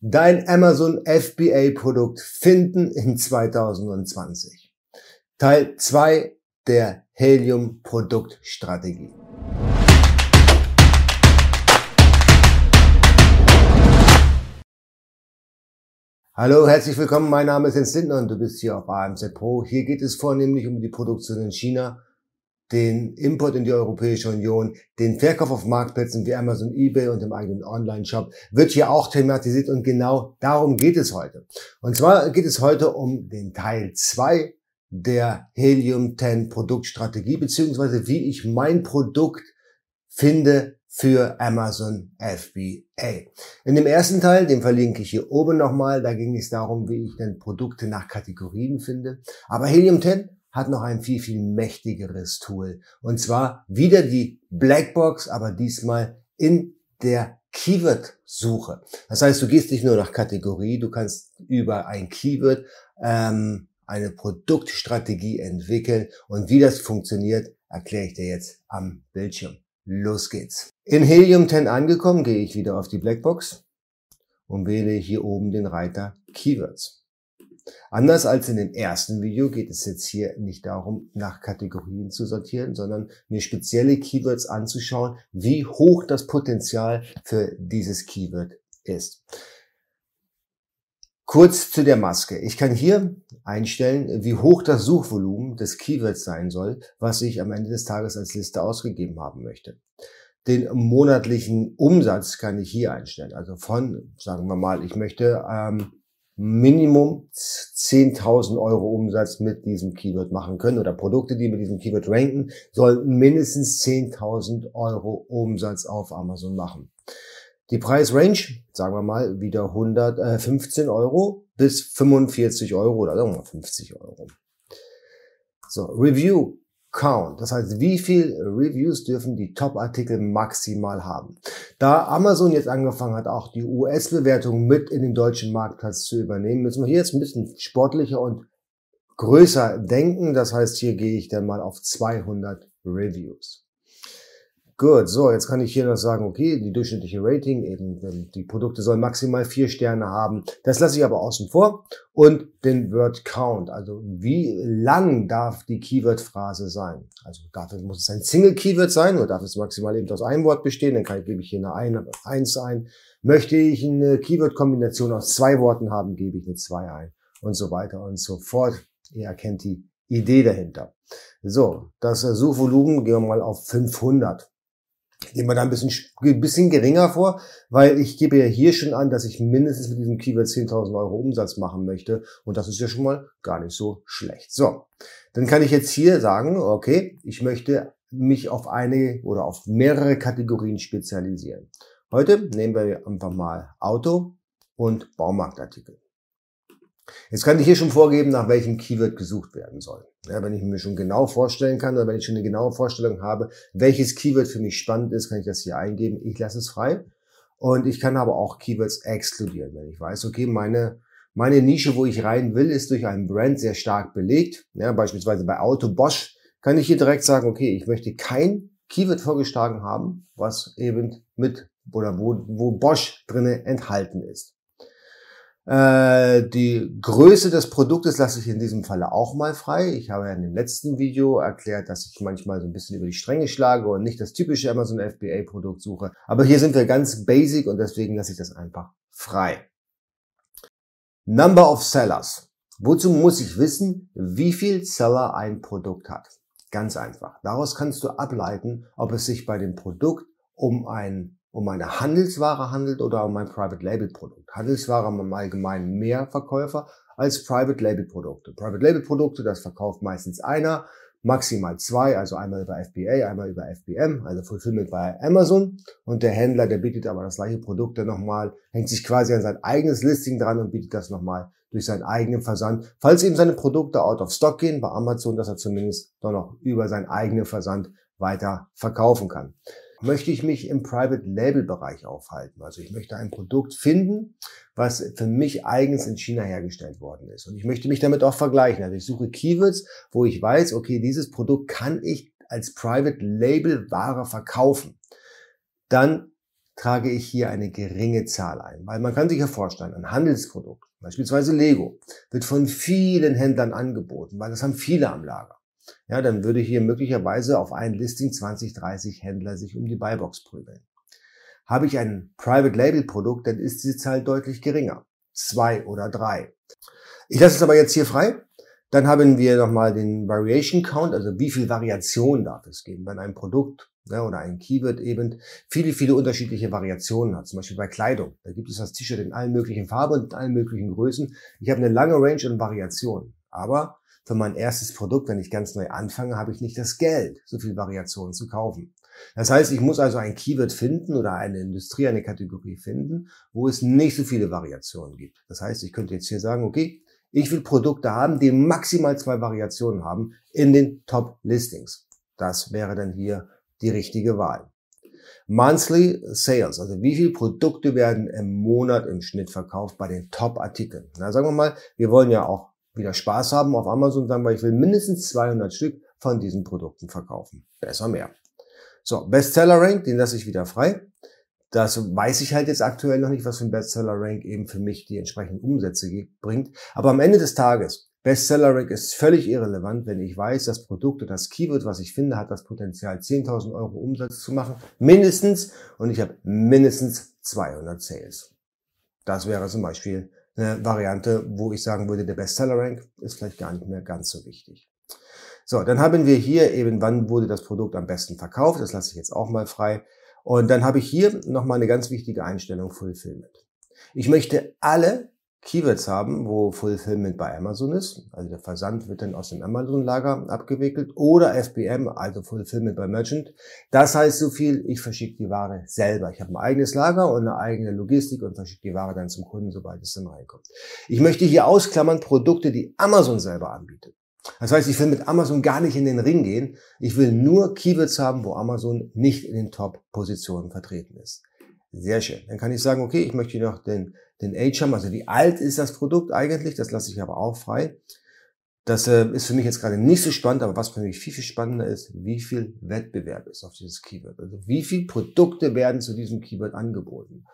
Dein Amazon FBA Produkt finden in 2020. Teil 2 der Helium Produktstrategie. Hallo, herzlich willkommen. Mein Name ist Jens Lindner und du bist hier auf AMZ Pro. Hier geht es vornehmlich um die Produktion in China den Import in die Europäische Union, den Verkauf auf Marktplätzen wie Amazon, eBay und im eigenen Online-Shop wird hier auch thematisiert und genau darum geht es heute. Und zwar geht es heute um den Teil 2 der Helium 10 Produktstrategie beziehungsweise wie ich mein Produkt finde für Amazon FBA. In dem ersten Teil, den verlinke ich hier oben nochmal, da ging es darum, wie ich denn Produkte nach Kategorien finde. Aber Helium 10 hat noch ein viel, viel mächtigeres Tool. Und zwar wieder die Blackbox, aber diesmal in der Keyword-Suche. Das heißt, du gehst nicht nur nach Kategorie, du kannst über ein Keyword ähm, eine Produktstrategie entwickeln. Und wie das funktioniert, erkläre ich dir jetzt am Bildschirm. Los geht's. In Helium 10 angekommen, gehe ich wieder auf die Blackbox und wähle hier oben den Reiter Keywords. Anders als in dem ersten Video geht es jetzt hier nicht darum, nach Kategorien zu sortieren, sondern mir spezielle Keywords anzuschauen, wie hoch das Potenzial für dieses Keyword ist. Kurz zu der Maske. Ich kann hier einstellen, wie hoch das Suchvolumen des Keywords sein soll, was ich am Ende des Tages als Liste ausgegeben haben möchte. Den monatlichen Umsatz kann ich hier einstellen. Also von, sagen wir mal, ich möchte ähm, Minimum 10.000 Euro Umsatz mit diesem Keyword machen können oder Produkte, die mit diesem Keyword ranken, sollten mindestens 10.000 Euro Umsatz auf Amazon machen. Die Preisrange, sagen wir mal, wieder 115 äh, Euro bis 45 Euro oder sagen wir mal 50 Euro. So, Review Count. Das heißt, wie viel Reviews dürfen die Top-Artikel maximal haben? Da Amazon jetzt angefangen hat, auch die US-Bewertung mit in den deutschen Marktplatz zu übernehmen, müssen wir hier jetzt ein bisschen sportlicher und größer denken. Das heißt, hier gehe ich dann mal auf 200 Reviews. Gut, so, jetzt kann ich hier noch sagen, okay, die durchschnittliche Rating, eben die Produkte sollen maximal vier Sterne haben. Das lasse ich aber außen vor. Und den Word Count, also wie lang darf die Keyword-Phrase sein? Also dafür muss es ein Single-Keyword sein oder darf es maximal eben aus einem Wort bestehen? Dann kann gebe ich hier eine 1 ein. Möchte ich eine Keyword-Kombination aus zwei Worten haben, gebe ich eine 2 ein und so weiter und so fort. Ihr erkennt die Idee dahinter. So, das Suchvolumen gehen wir mal auf 500 gehen wir da ein bisschen, ein bisschen geringer vor, weil ich gebe ja hier schon an, dass ich mindestens mit diesem Keyword 10.000 Euro Umsatz machen möchte. Und das ist ja schon mal gar nicht so schlecht. So, dann kann ich jetzt hier sagen, okay, ich möchte mich auf eine oder auf mehrere Kategorien spezialisieren. Heute nehmen wir einfach mal Auto und Baumarktartikel. Jetzt kann ich hier schon vorgeben, nach welchem Keyword gesucht werden soll. Ja, wenn ich mir schon genau vorstellen kann oder wenn ich schon eine genaue Vorstellung habe, welches Keyword für mich spannend ist, kann ich das hier eingeben. Ich lasse es frei. Und ich kann aber auch Keywords exkludieren, wenn ich weiß, okay, meine, meine Nische, wo ich rein will, ist durch einen Brand sehr stark belegt. Ja, beispielsweise bei Auto Bosch kann ich hier direkt sagen, okay, ich möchte kein Keyword vorgeschlagen haben, was eben mit oder wo, wo Bosch drinne enthalten ist. Äh, die Größe des Produktes lasse ich in diesem Falle auch mal frei. Ich habe ja in dem letzten Video erklärt, dass ich manchmal so ein bisschen über die Stränge schlage und nicht das typische Amazon FBA Produkt suche. Aber hier sind wir ganz basic und deswegen lasse ich das einfach frei. Number of Sellers. Wozu muss ich wissen, wie viel Seller ein Produkt hat? Ganz einfach. Daraus kannst du ableiten, ob es sich bei dem Produkt um ein um eine Handelsware handelt oder um ein Private Label Produkt. Handelsware haben im Allgemeinen mehr Verkäufer als Private Label Produkte. Private Label Produkte, das verkauft meistens einer, maximal zwei, also einmal über FBA, einmal über FBM, also Fulfillment bei Amazon. Und der Händler, der bietet aber das gleiche Produkt dann nochmal, hängt sich quasi an sein eigenes Listing dran und bietet das nochmal durch seinen eigenen Versand. Falls eben seine Produkte out of stock gehen bei Amazon, dass er zumindest doch noch über seinen eigenen Versand weiter verkaufen kann möchte ich mich im Private Label Bereich aufhalten. Also ich möchte ein Produkt finden, was für mich eigens in China hergestellt worden ist. Und ich möchte mich damit auch vergleichen. Also ich suche Keywords, wo ich weiß, okay, dieses Produkt kann ich als Private Label Ware verkaufen. Dann trage ich hier eine geringe Zahl ein. Weil man kann sich ja vorstellen, ein Handelsprodukt, beispielsweise Lego, wird von vielen Händlern angeboten, weil das haben viele am Lager. Ja, dann würde hier möglicherweise auf ein Listing 20, 30 Händler sich um die Buybox prügeln. Habe ich ein Private Label Produkt, dann ist die Zahl deutlich geringer. Zwei oder drei. Ich lasse es aber jetzt hier frei. Dann haben wir nochmal den Variation Count, also wie viel Variation darf es geben, wenn ein Produkt ne, oder ein Keyword eben viele, viele unterschiedliche Variationen hat. Zum Beispiel bei Kleidung. Da gibt es das T-Shirt in allen möglichen Farben und in allen möglichen Größen. Ich habe eine lange Range an Variationen. Aber für mein erstes Produkt, wenn ich ganz neu anfange, habe ich nicht das Geld, so viel Variationen zu kaufen. Das heißt, ich muss also ein Keyword finden oder eine Industrie, eine Kategorie finden, wo es nicht so viele Variationen gibt. Das heißt, ich könnte jetzt hier sagen, okay, ich will Produkte haben, die maximal zwei Variationen haben in den Top-Listings. Das wäre dann hier die richtige Wahl. Monthly Sales, also wie viele Produkte werden im Monat im Schnitt verkauft bei den Top-Artikeln. Na, sagen wir mal, wir wollen ja auch wieder Spaß haben auf Amazon, sagen wir, ich will mindestens 200 Stück von diesen Produkten verkaufen. Besser mehr. So, Bestseller Rank, den lasse ich wieder frei. Das weiß ich halt jetzt aktuell noch nicht, was für ein Bestseller-Rank eben für mich die entsprechenden Umsätze bringt. Aber am Ende des Tages, Bestseller-Rank ist völlig irrelevant, wenn ich weiß, das Produkt oder das Keyword, was ich finde, hat das Potenzial, 10.000 Euro Umsatz zu machen. Mindestens. Und ich habe mindestens 200 Sales. Das wäre zum Beispiel eine Variante, wo ich sagen würde, der Bestseller-Rank ist vielleicht gar nicht mehr ganz so wichtig. So, dann haben wir hier eben, wann wurde das Produkt am besten verkauft. Das lasse ich jetzt auch mal frei. Und dann habe ich hier nochmal eine ganz wichtige Einstellung Fulfillment. Ich möchte alle Keywords haben, wo Fulfillment bei Amazon ist. Also der Versand wird dann aus dem Amazon-Lager abgewickelt. Oder FBM, also Fulfillment bei Merchant. Das heißt so viel, ich verschicke die Ware selber. Ich habe ein eigenes Lager und eine eigene Logistik und verschicke die Ware dann zum Kunden, sobald es dann reinkommt. Ich möchte hier ausklammern Produkte, die Amazon selber anbietet. Das heißt, ich will mit Amazon gar nicht in den Ring gehen. Ich will nur Keywords haben, wo Amazon nicht in den Top-Positionen vertreten ist. Sehr schön. Dann kann ich sagen, okay, ich möchte noch den, den Age haben. Also wie alt ist das Produkt eigentlich? Das lasse ich aber auch frei. Das äh, ist für mich jetzt gerade nicht so spannend, aber was für mich viel, viel spannender ist, wie viel Wettbewerb ist auf dieses Keyword. Also wie viele Produkte werden zu diesem Keyword angeboten.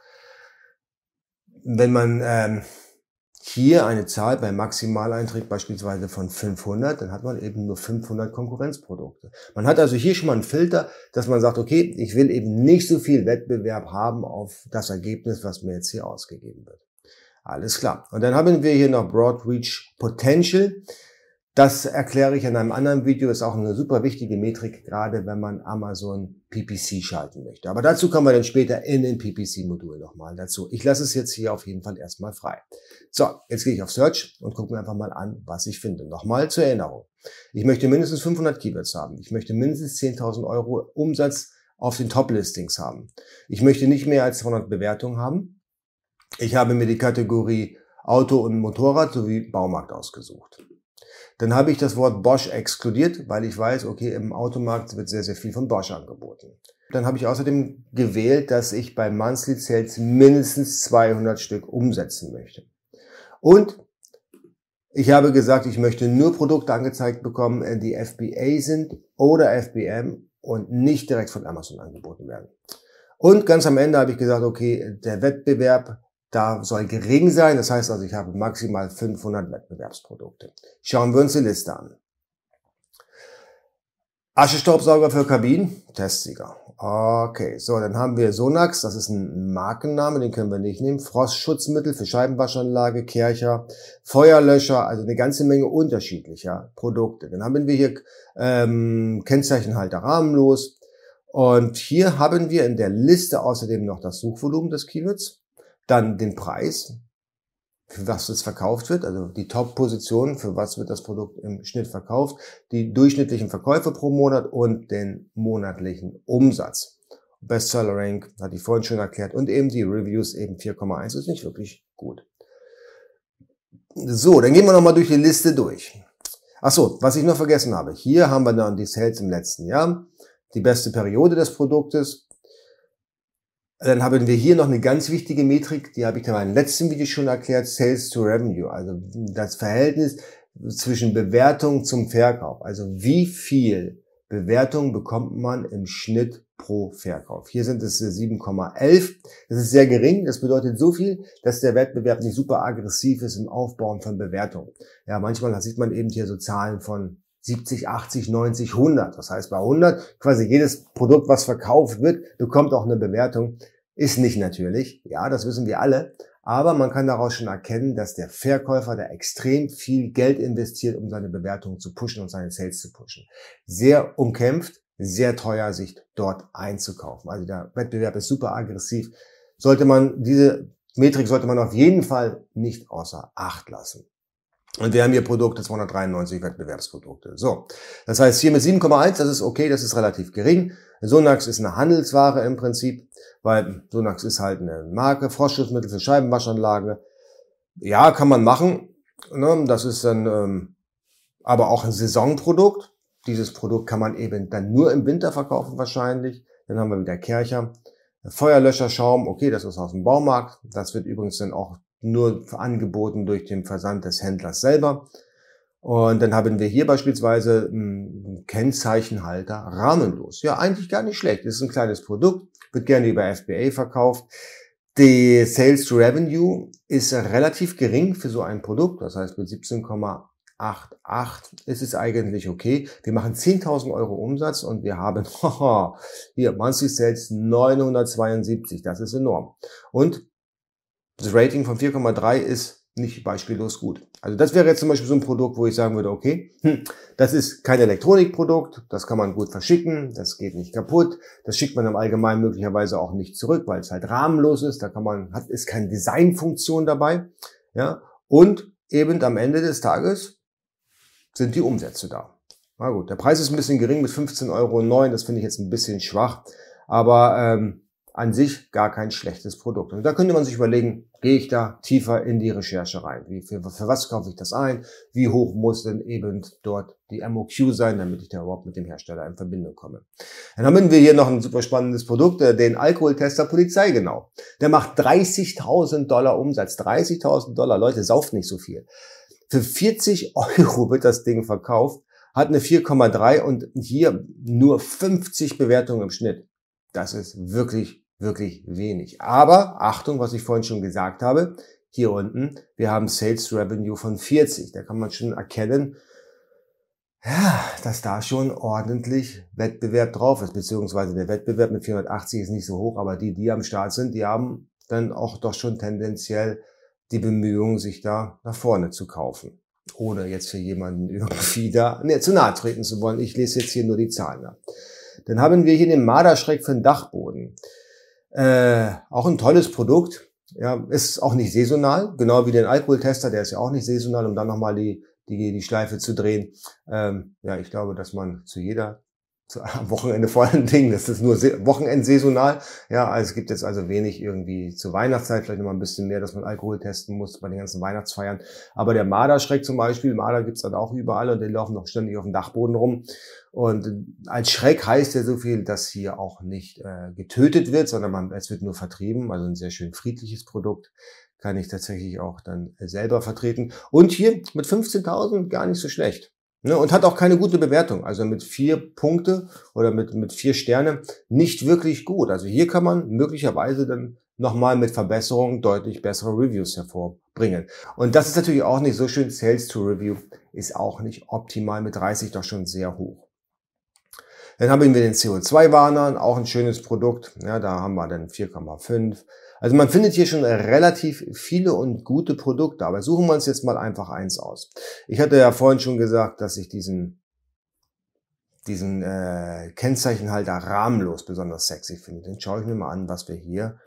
Wenn man ähm, hier eine Zahl beim Maximaleintritt beispielsweise von 500, dann hat man eben nur 500 Konkurrenzprodukte. Man hat also hier schon mal einen Filter, dass man sagt, okay, ich will eben nicht so viel Wettbewerb haben auf das Ergebnis, was mir jetzt hier ausgegeben wird. Alles klar. Und dann haben wir hier noch Broad Reach Potential. Das erkläre ich in einem anderen Video, ist auch eine super wichtige Metrik, gerade wenn man Amazon PPC schalten möchte. Aber dazu kommen wir dann später in den PPC-Modul nochmal dazu. Ich lasse es jetzt hier auf jeden Fall erstmal frei. So, jetzt gehe ich auf Search und gucke mir einfach mal an, was ich finde. Nochmal zur Erinnerung. Ich möchte mindestens 500 Keywords haben. Ich möchte mindestens 10.000 Euro Umsatz auf den Top-Listings haben. Ich möchte nicht mehr als 200 Bewertungen haben. Ich habe mir die Kategorie Auto und Motorrad sowie Baumarkt ausgesucht. Dann habe ich das Wort Bosch exkludiert, weil ich weiß, okay, im Automarkt wird sehr, sehr viel von Bosch angeboten. Dann habe ich außerdem gewählt, dass ich bei Monthly Sales mindestens 200 Stück umsetzen möchte. Und ich habe gesagt, ich möchte nur Produkte angezeigt bekommen, die FBA sind oder FBM und nicht direkt von Amazon angeboten werden. Und ganz am Ende habe ich gesagt, okay, der Wettbewerb da soll gering sein. Das heißt also, ich habe maximal 500 Wettbewerbsprodukte. Schauen wir uns die Liste an. Aschestaubsauger für Kabinen, Testsieger. Okay, so, dann haben wir Sonax, das ist ein Markenname, den können wir nicht nehmen. Frostschutzmittel für Scheibenwaschanlage, Kercher, Feuerlöscher, also eine ganze Menge unterschiedlicher Produkte. Dann haben wir hier ähm, Kennzeichenhalter rahmenlos. Und hier haben wir in der Liste außerdem noch das Suchvolumen des Keywords. Dann den Preis, für was es verkauft wird, also die Top-Position, für was wird das Produkt im Schnitt verkauft, die durchschnittlichen Verkäufe pro Monat und den monatlichen Umsatz. Bestseller Rank, hatte ich vorhin schon erklärt, und eben die Reviews eben 4,1 ist nicht wirklich gut. So, dann gehen wir nochmal durch die Liste durch. Ach so, was ich noch vergessen habe. Hier haben wir dann die Sales im letzten Jahr, die beste Periode des Produktes, dann haben wir hier noch eine ganz wichtige Metrik, die habe ich in meinem letzten Video schon erklärt, Sales to Revenue, also das Verhältnis zwischen Bewertung zum Verkauf. Also wie viel Bewertung bekommt man im Schnitt pro Verkauf. Hier sind es 7,11. Das ist sehr gering. Das bedeutet so viel, dass der Wettbewerb nicht super aggressiv ist im Aufbauen von Bewertungen. Ja, manchmal sieht man eben hier so Zahlen von 70, 80, 90, 100. Das heißt, bei 100 quasi jedes Produkt, was verkauft wird, bekommt auch eine Bewertung. Ist nicht natürlich. Ja, das wissen wir alle. Aber man kann daraus schon erkennen, dass der Verkäufer da extrem viel Geld investiert, um seine Bewertungen zu pushen und seine Sales zu pushen. Sehr umkämpft, sehr teuer, sich dort einzukaufen. Also der Wettbewerb ist super aggressiv. Sollte man, diese Metrik sollte man auf jeden Fall nicht außer Acht lassen. Und wir haben hier Produkte, 293 Wettbewerbsprodukte. So, das heißt hier mit 7,1, das ist okay, das ist relativ gering. Sonax ist eine Handelsware im Prinzip, weil Sonax ist halt eine Marke, Frostschutzmittel für Scheibenwaschanlage. Ja, kann man machen. Ne? Das ist dann ähm, aber auch ein Saisonprodukt. Dieses Produkt kann man eben dann nur im Winter verkaufen wahrscheinlich. Dann haben wir wieder Kercher. Feuerlöscherschaum, okay, das ist aus dem Baumarkt. Das wird übrigens dann auch nur angeboten durch den Versand des Händlers selber. Und dann haben wir hier beispielsweise einen Kennzeichenhalter rahmenlos. Ja, eigentlich gar nicht schlecht. Das ist ein kleines Produkt, wird gerne über FBA verkauft. Die Sales Revenue ist relativ gering für so ein Produkt. Das heißt, mit 17,88 ist es eigentlich okay. Wir machen 10.000 Euro Umsatz und wir haben hier Monthly Sales 972. Das ist enorm. Und das Rating von 4,3 ist nicht beispiellos gut. Also das wäre jetzt zum Beispiel so ein Produkt, wo ich sagen würde, okay, hm, das ist kein Elektronikprodukt, das kann man gut verschicken, das geht nicht kaputt, das schickt man im Allgemeinen möglicherweise auch nicht zurück, weil es halt rahmenlos ist, da kann man, hat, ist keine Designfunktion dabei, ja, und eben am Ende des Tages sind die Umsätze da. Na gut, der Preis ist ein bisschen gering mit 15,09 Euro, das finde ich jetzt ein bisschen schwach, aber ähm, an sich gar kein schlechtes Produkt. Und da könnte man sich überlegen, gehe ich da tiefer in die Recherche rein? Wie, für, für was kaufe ich das ein? Wie hoch muss denn eben dort die MOQ sein, damit ich da überhaupt mit dem Hersteller in Verbindung komme? Dann haben wir hier noch ein super spannendes Produkt, äh, den Alkoholtester Polizei genau. Der macht 30.000 Dollar Umsatz. 30.000 Dollar. Leute, sauft nicht so viel. Für 40 Euro wird das Ding verkauft, hat eine 4,3 und hier nur 50 Bewertungen im Schnitt. Das ist wirklich wirklich wenig. Aber Achtung, was ich vorhin schon gesagt habe, hier unten, wir haben Sales Revenue von 40. Da kann man schon erkennen, ja, dass da schon ordentlich Wettbewerb drauf ist, beziehungsweise der Wettbewerb mit 480 ist nicht so hoch, aber die, die am Start sind, die haben dann auch doch schon tendenziell die Bemühungen, sich da nach vorne zu kaufen. Ohne jetzt für jemanden irgendwie da ne, zu nahe treten zu wollen. Ich lese jetzt hier nur die Zahlen ab. Dann haben wir hier den Marderschreck für den Dachboden. Äh, auch ein tolles Produkt. Ja, ist auch nicht saisonal, genau wie den Alkoholtester, der ist ja auch nicht saisonal, um dann nochmal die, die, die Schleife zu drehen. Ähm, ja, ich glaube, dass man zu jeder am Wochenende vor allen Dingen, das ist nur Wochenendsaisonal. Ja, also es gibt jetzt also wenig irgendwie zur Weihnachtszeit, vielleicht noch mal ein bisschen mehr, dass man Alkohol testen muss bei den ganzen Weihnachtsfeiern. Aber der Marderschreck zum Beispiel, Marder gibt's dann auch überall und die laufen noch ständig auf dem Dachboden rum. Und als Schreck heißt ja so viel, dass hier auch nicht äh, getötet wird, sondern man, es wird nur vertrieben. Also ein sehr schön friedliches Produkt kann ich tatsächlich auch dann selber vertreten. Und hier mit 15.000 gar nicht so schlecht. Ne, und hat auch keine gute Bewertung. Also mit vier Punkte oder mit, mit vier Sterne nicht wirklich gut. Also hier kann man möglicherweise dann nochmal mit Verbesserungen deutlich bessere Reviews hervorbringen. Und das ist natürlich auch nicht so schön. Sales to Review ist auch nicht optimal mit 30 doch schon sehr hoch. Dann haben wir den CO2-Warner, auch ein schönes Produkt. Ja, da haben wir dann 4,5. Also man findet hier schon relativ viele und gute Produkte, aber suchen wir uns jetzt mal einfach eins aus. Ich hatte ja vorhin schon gesagt, dass ich diesen diesen äh, Kennzeichenhalter rahmenlos besonders sexy finde. Den schaue ich mir mal an, was wir hier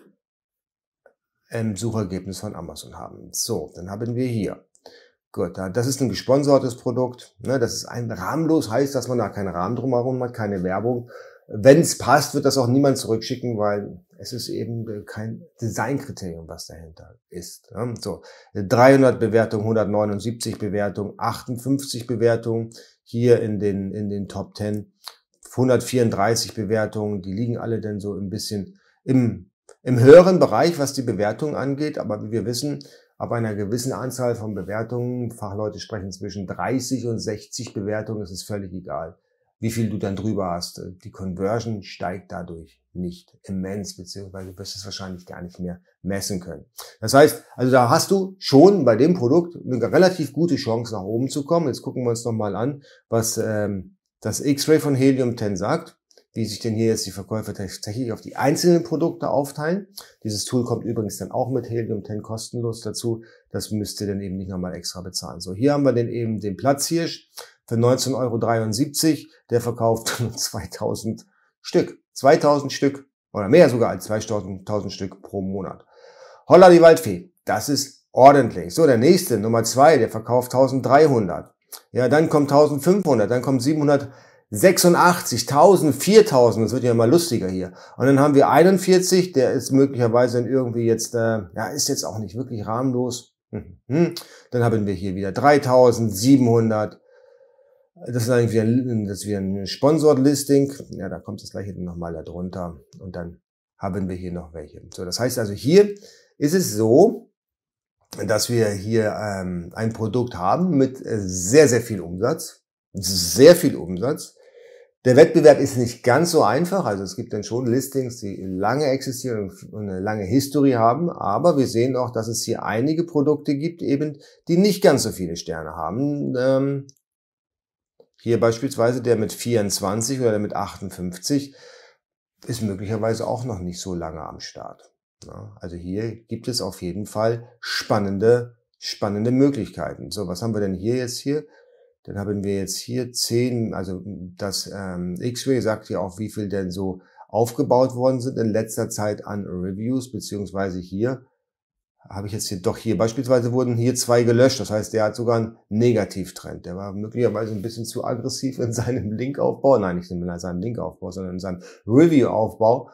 im Suchergebnis von Amazon haben. So, dann haben wir hier. Gut, das ist ein gesponsertes Produkt. Ne? Das ist ein rahmenlos, heißt, dass man da keinen Rahmen drumherum hat, keine Werbung. Wenn es passt, wird das auch niemand zurückschicken, weil es ist eben kein Designkriterium, was dahinter ist. So, 300 Bewertungen, 179 Bewertungen, 58 Bewertungen hier in den, in den Top 10, 134 Bewertungen, die liegen alle denn so ein bisschen im, im höheren Bereich, was die Bewertung angeht. Aber wie wir wissen, ab einer gewissen Anzahl von Bewertungen, Fachleute sprechen zwischen 30 und 60 Bewertungen, ist es völlig egal wie viel du dann drüber hast. Die Conversion steigt dadurch nicht immens, beziehungsweise du wirst es wahrscheinlich gar nicht mehr messen können. Das heißt, also da hast du schon bei dem Produkt eine relativ gute Chance nach oben zu kommen. Jetzt gucken wir uns nochmal an, was ähm, das X-Ray von Helium 10 sagt, wie sich denn hier jetzt die Verkäufer tatsächlich auf die einzelnen Produkte aufteilen. Dieses Tool kommt übrigens dann auch mit Helium 10 kostenlos dazu. Das müsst ihr dann eben nicht nochmal extra bezahlen. So, hier haben wir dann eben den Platzhirsch für 19,73 Euro. Der verkauft 2000 Stück. 2000 Stück oder mehr sogar als 2000 Stück pro Monat. Holla die Waldfee. Das ist ordentlich. So, der nächste, Nummer zwei, der verkauft 1300. Ja, dann kommt 1500, dann kommt 786, 1000, 4000, das wird ja mal lustiger hier. Und dann haben wir 41, der ist möglicherweise irgendwie jetzt, äh, ja, ist jetzt auch nicht wirklich rahmenlos. Mhm. Dann haben wir hier wieder 3700, das ist eigentlich wieder, das ist wieder ein Sponsored Listing. Ja, da kommt das gleiche nochmal darunter. Und dann haben wir hier noch welche. So, das heißt also hier ist es so, dass wir hier ähm, ein Produkt haben mit äh, sehr, sehr viel Umsatz. Sehr viel Umsatz. Der Wettbewerb ist nicht ganz so einfach. Also es gibt dann schon Listings, die lange existieren und eine lange History haben. Aber wir sehen auch, dass es hier einige Produkte gibt, eben, die nicht ganz so viele Sterne haben. Ähm, hier beispielsweise der mit 24 oder der mit 58 ist möglicherweise auch noch nicht so lange am Start. Also hier gibt es auf jeden Fall spannende, spannende Möglichkeiten. So, was haben wir denn hier jetzt hier? Dann haben wir jetzt hier 10, also das ähm, X-Ray sagt ja auch, wie viel denn so aufgebaut worden sind in letzter Zeit an Reviews, beziehungsweise hier habe ich jetzt hier doch hier. Beispielsweise wurden hier zwei gelöscht. Das heißt, der hat sogar einen Negativtrend. Der war möglicherweise ein bisschen zu aggressiv in seinem Linkaufbau. Nein, nicht in seinem Linkaufbau, sondern in seinem Review-Aufbau,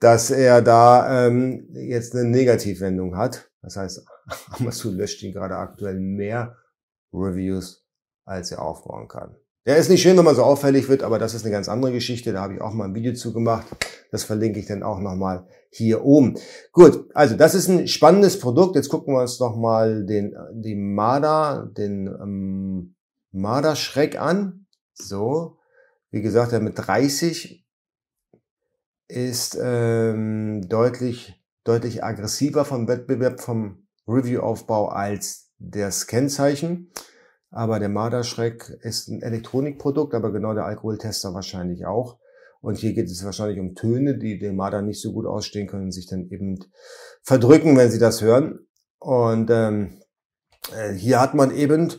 dass er da ähm, jetzt eine Negativwendung hat. Das heißt, Amazon löscht ihn gerade aktuell mehr Reviews, als er aufbauen kann. Der ist nicht schön, wenn man so auffällig wird, aber das ist eine ganz andere Geschichte. Da habe ich auch mal ein Video zu gemacht. Das verlinke ich dann auch nochmal hier oben. Gut, also das ist ein spannendes Produkt. Jetzt gucken wir uns nochmal den, die Marder, den ähm, Marder-Schreck an. So, wie gesagt, der mit 30 ist ähm, deutlich, deutlich aggressiver vom Wettbewerb, vom Review-Aufbau als das Kennzeichen. Aber der Marderschreck ist ein Elektronikprodukt, aber genau der Alkoholtester wahrscheinlich auch. Und hier geht es wahrscheinlich um Töne, die dem Marder nicht so gut ausstehen können, sich dann eben verdrücken, wenn sie das hören. Und ähm, äh, hier hat man eben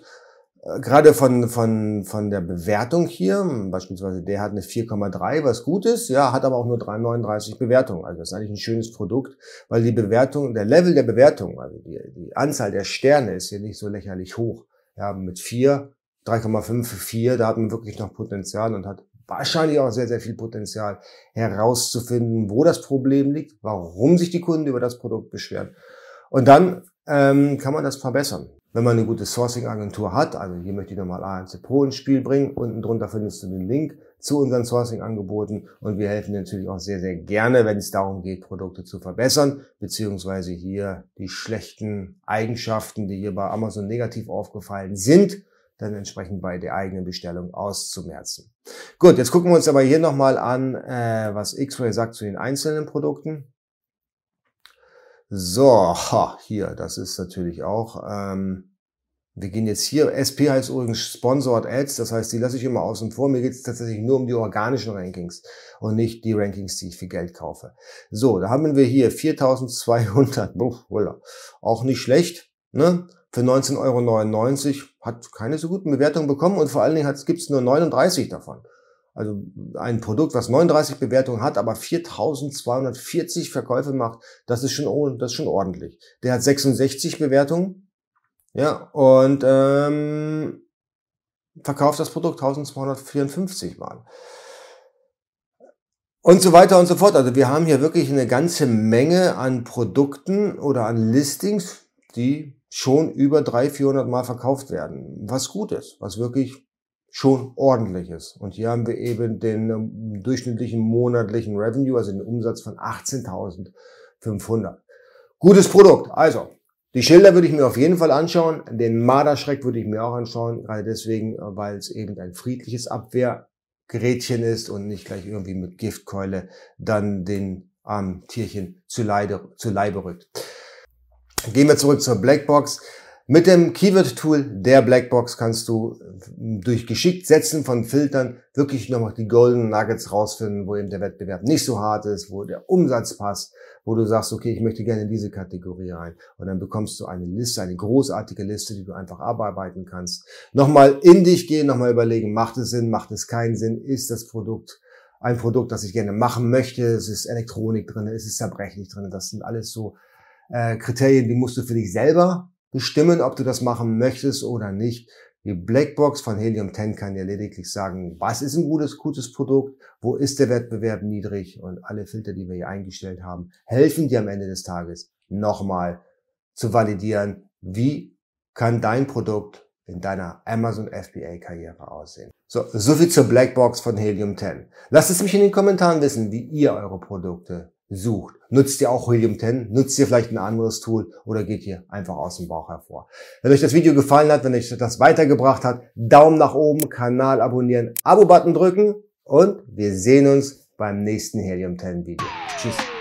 äh, gerade von, von, von der Bewertung hier, beispielsweise der hat eine 4,3, was gut ist, ja, hat aber auch nur 39 Bewertungen. Also das ist eigentlich ein schönes Produkt, weil die Bewertung, der Level der Bewertung, also die, die Anzahl der Sterne ist hier nicht so lächerlich hoch ja, mit vier, 3,5 für vier, da hat man wirklich noch Potenzial und hat wahrscheinlich auch sehr, sehr viel Potenzial herauszufinden, wo das Problem liegt, warum sich die Kunden über das Produkt beschweren. Und dann ähm, kann man das verbessern. Wenn man eine gute Sourcing-Agentur hat, also hier möchte ich nochmal ANC Pro ins Spiel bringen, unten drunter findest du den Link zu unseren Sourcing-Angeboten und wir helfen natürlich auch sehr, sehr gerne, wenn es darum geht, Produkte zu verbessern, beziehungsweise hier die schlechten Eigenschaften, die hier bei Amazon negativ aufgefallen sind, dann entsprechend bei der eigenen Bestellung auszumerzen. Gut, jetzt gucken wir uns aber hier nochmal an, äh, was X-Ray sagt zu den einzelnen Produkten. So, ha, hier, das ist natürlich auch. Ähm, wir gehen jetzt hier, SP heißt übrigens Sponsored Ads, das heißt, die lasse ich immer außen vor. Mir geht es tatsächlich nur um die organischen Rankings und nicht die Rankings, die ich für Geld kaufe. So, da haben wir hier 4200, auch nicht schlecht, ne? Für 19,99 Euro hat keine so guten Bewertungen bekommen und vor allen Dingen gibt es nur 39 davon. Also ein Produkt, was 39 Bewertungen hat, aber 4240 Verkäufe macht, das ist schon, das ist schon ordentlich. Der hat 66 Bewertungen, ja, und ähm, verkauft das Produkt 1254 Mal. Und so weiter und so fort. Also wir haben hier wirklich eine ganze Menge an Produkten oder an Listings, die schon über 300, 400 Mal verkauft werden. Was gut ist, was wirklich schon ordentlich ist. Und hier haben wir eben den ähm, durchschnittlichen monatlichen Revenue, also den Umsatz von 18.500. Gutes Produkt. Also, die Schilder würde ich mir auf jeden Fall anschauen. Den Marderschreck würde ich mir auch anschauen, gerade deswegen, äh, weil es eben ein friedliches Abwehr Gerätchen ist und nicht gleich irgendwie mit Giftkeule dann den armen Tierchen zu, Leide, zu Leibe rückt. Gehen wir zurück zur Blackbox. Mit dem Keyword-Tool der Blackbox kannst du durch geschickt Setzen von Filtern wirklich nochmal die Golden Nuggets rausfinden, wo eben der Wettbewerb nicht so hart ist, wo der Umsatz passt, wo du sagst, okay, ich möchte gerne in diese Kategorie rein. Und dann bekommst du eine Liste, eine großartige Liste, die du einfach abarbeiten kannst. Nochmal in dich gehen, nochmal überlegen, macht es Sinn, macht es keinen Sinn, ist das Produkt ein Produkt, das ich gerne machen möchte, es ist Elektronik drin, es ist zerbrechlich drin, das sind alles so äh, Kriterien, die musst du für dich selber bestimmen, ob du das machen möchtest oder nicht. Die Blackbox von Helium 10 kann dir lediglich sagen, was ist ein gutes, gutes Produkt, wo ist der Wettbewerb niedrig und alle Filter, die wir hier eingestellt haben, helfen dir am Ende des Tages nochmal zu validieren, wie kann dein Produkt in deiner Amazon FBA Karriere aussehen. So, so viel zur Blackbox von Helium 10. Lasst es mich in den Kommentaren wissen, wie ihr eure Produkte sucht. Nutzt ihr auch Helium 10? Nutzt ihr vielleicht ein anderes Tool oder geht ihr einfach aus dem Bauch hervor? Wenn euch das Video gefallen hat, wenn euch das weitergebracht hat, Daumen nach oben, Kanal abonnieren, Abo-Button drücken und wir sehen uns beim nächsten Helium 10 Video. Tschüss.